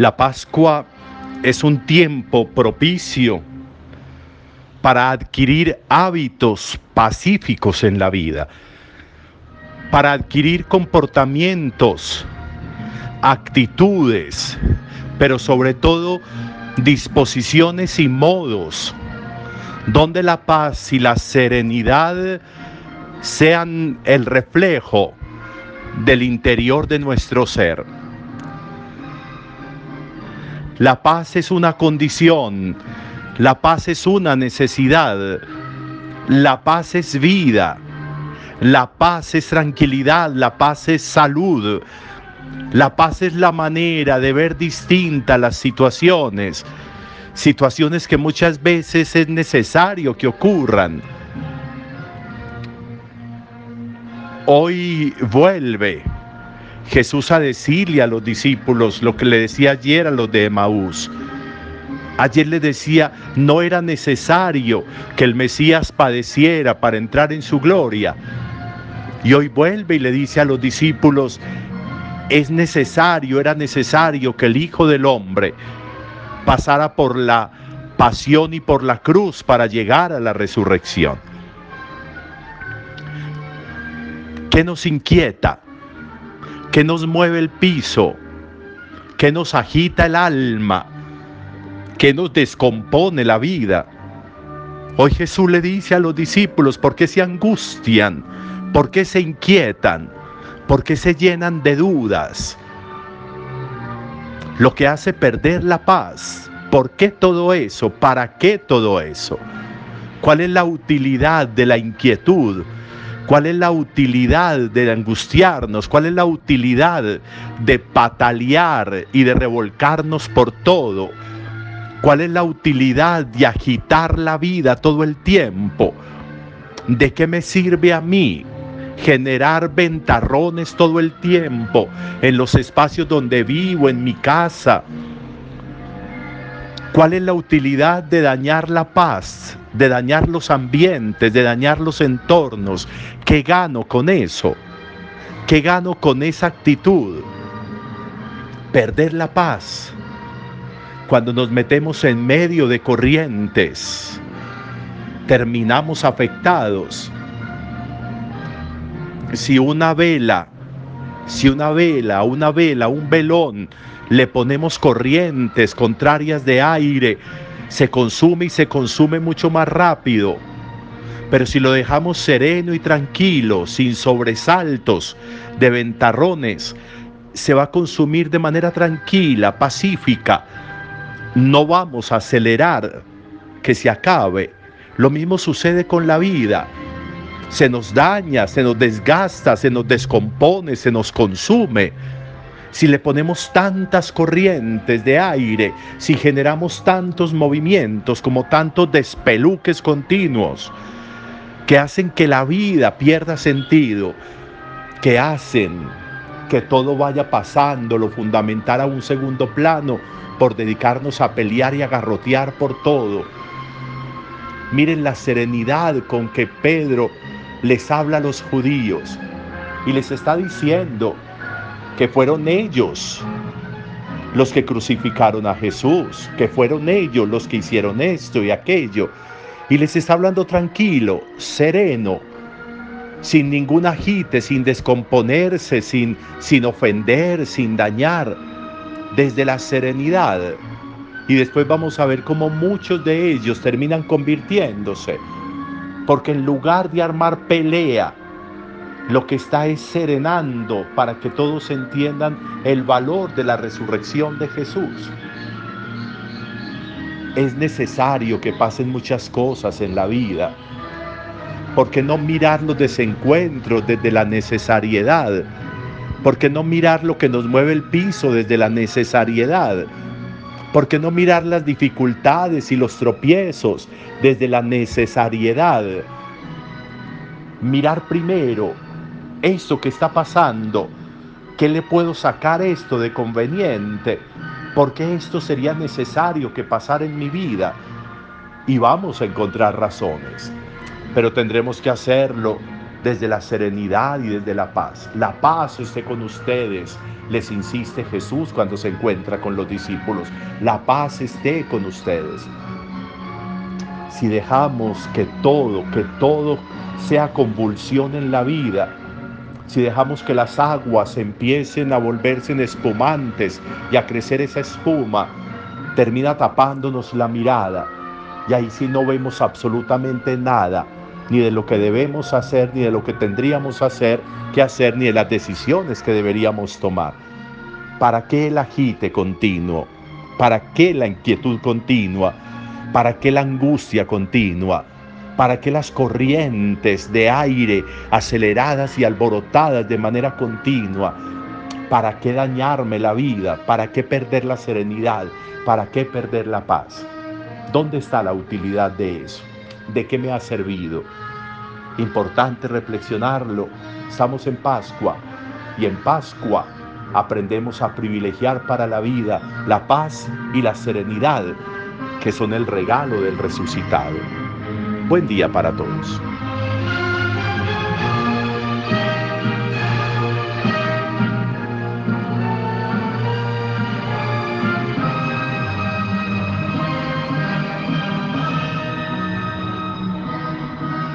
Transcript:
La Pascua es un tiempo propicio para adquirir hábitos pacíficos en la vida, para adquirir comportamientos, actitudes, pero sobre todo disposiciones y modos donde la paz y la serenidad sean el reflejo del interior de nuestro ser. La paz es una condición, la paz es una necesidad, la paz es vida, la paz es tranquilidad, la paz es salud, la paz es la manera de ver distintas las situaciones, situaciones que muchas veces es necesario que ocurran. Hoy vuelve Jesús a decirle a los discípulos lo que le decía ayer a los de Emaús. Ayer le decía, no era necesario que el Mesías padeciera para entrar en su gloria. Y hoy vuelve y le dice a los discípulos, es necesario, era necesario que el Hijo del Hombre pasara por la pasión y por la cruz para llegar a la resurrección. ¿Qué nos inquieta? ¿Qué nos mueve el piso? ¿Qué nos agita el alma? ¿Qué nos descompone la vida? Hoy Jesús le dice a los discípulos, ¿por qué se angustian? ¿Por qué se inquietan? ¿Por qué se llenan de dudas? lo que hace perder la paz. ¿Por qué todo eso? ¿Para qué todo eso? ¿Cuál es la utilidad de la inquietud? ¿Cuál es la utilidad de angustiarnos? ¿Cuál es la utilidad de patalear y de revolcarnos por todo? ¿Cuál es la utilidad de agitar la vida todo el tiempo? ¿De qué me sirve a mí generar ventarrones todo el tiempo en los espacios donde vivo, en mi casa. ¿Cuál es la utilidad de dañar la paz, de dañar los ambientes, de dañar los entornos? ¿Qué gano con eso? ¿Qué gano con esa actitud? Perder la paz. Cuando nos metemos en medio de corrientes, terminamos afectados si una vela, si una vela, una vela, un velón, le ponemos corrientes contrarias de aire, se consume y se consume mucho más rápido. Pero si lo dejamos sereno y tranquilo, sin sobresaltos de ventarrones, se va a consumir de manera tranquila, pacífica. No vamos a acelerar que se acabe. Lo mismo sucede con la vida se nos daña, se nos desgasta, se nos descompone, se nos consume. Si le ponemos tantas corrientes de aire, si generamos tantos movimientos como tantos despeluques continuos que hacen que la vida pierda sentido, que hacen que todo vaya pasando, lo fundamental a un segundo plano por dedicarnos a pelear y a garrotear por todo. Miren la serenidad con que Pedro les habla a los judíos y les está diciendo que fueron ellos los que crucificaron a Jesús, que fueron ellos los que hicieron esto y aquello. Y les está hablando tranquilo, sereno, sin ningún agite, sin descomponerse, sin, sin ofender, sin dañar, desde la serenidad. Y después vamos a ver cómo muchos de ellos terminan convirtiéndose porque en lugar de armar pelea, lo que está es serenando para que todos entiendan el valor de la resurrección de Jesús. Es necesario que pasen muchas cosas en la vida. ¿Por qué no mirar los desencuentros desde la necesariedad? ¿Por qué no mirar lo que nos mueve el piso desde la necesariedad? ¿Por qué no mirar las dificultades y los tropiezos desde la necesariedad? Mirar primero eso que está pasando. ¿Qué le puedo sacar esto de conveniente? ¿Por qué esto sería necesario que pasara en mi vida? Y vamos a encontrar razones. Pero tendremos que hacerlo desde la serenidad y desde la paz. La paz esté con ustedes, les insiste Jesús cuando se encuentra con los discípulos. La paz esté con ustedes. Si dejamos que todo, que todo sea convulsión en la vida, si dejamos que las aguas empiecen a volverse en espumantes y a crecer esa espuma, termina tapándonos la mirada. Y ahí sí no vemos absolutamente nada, ni de lo que debemos hacer, ni de lo que tendríamos hacer, que hacer, ni de las decisiones que deberíamos tomar. ¿Para qué el agite continuo? ¿Para qué la inquietud continua? ¿Para qué la angustia continua? ¿Para qué las corrientes de aire aceleradas y alborotadas de manera continua? ¿Para qué dañarme la vida? ¿Para qué perder la serenidad? ¿Para qué perder la paz? ¿Dónde está la utilidad de eso? ¿De qué me ha servido? Importante reflexionarlo. Estamos en Pascua y en Pascua aprendemos a privilegiar para la vida la paz y la serenidad que son el regalo del resucitado. Buen día para todos.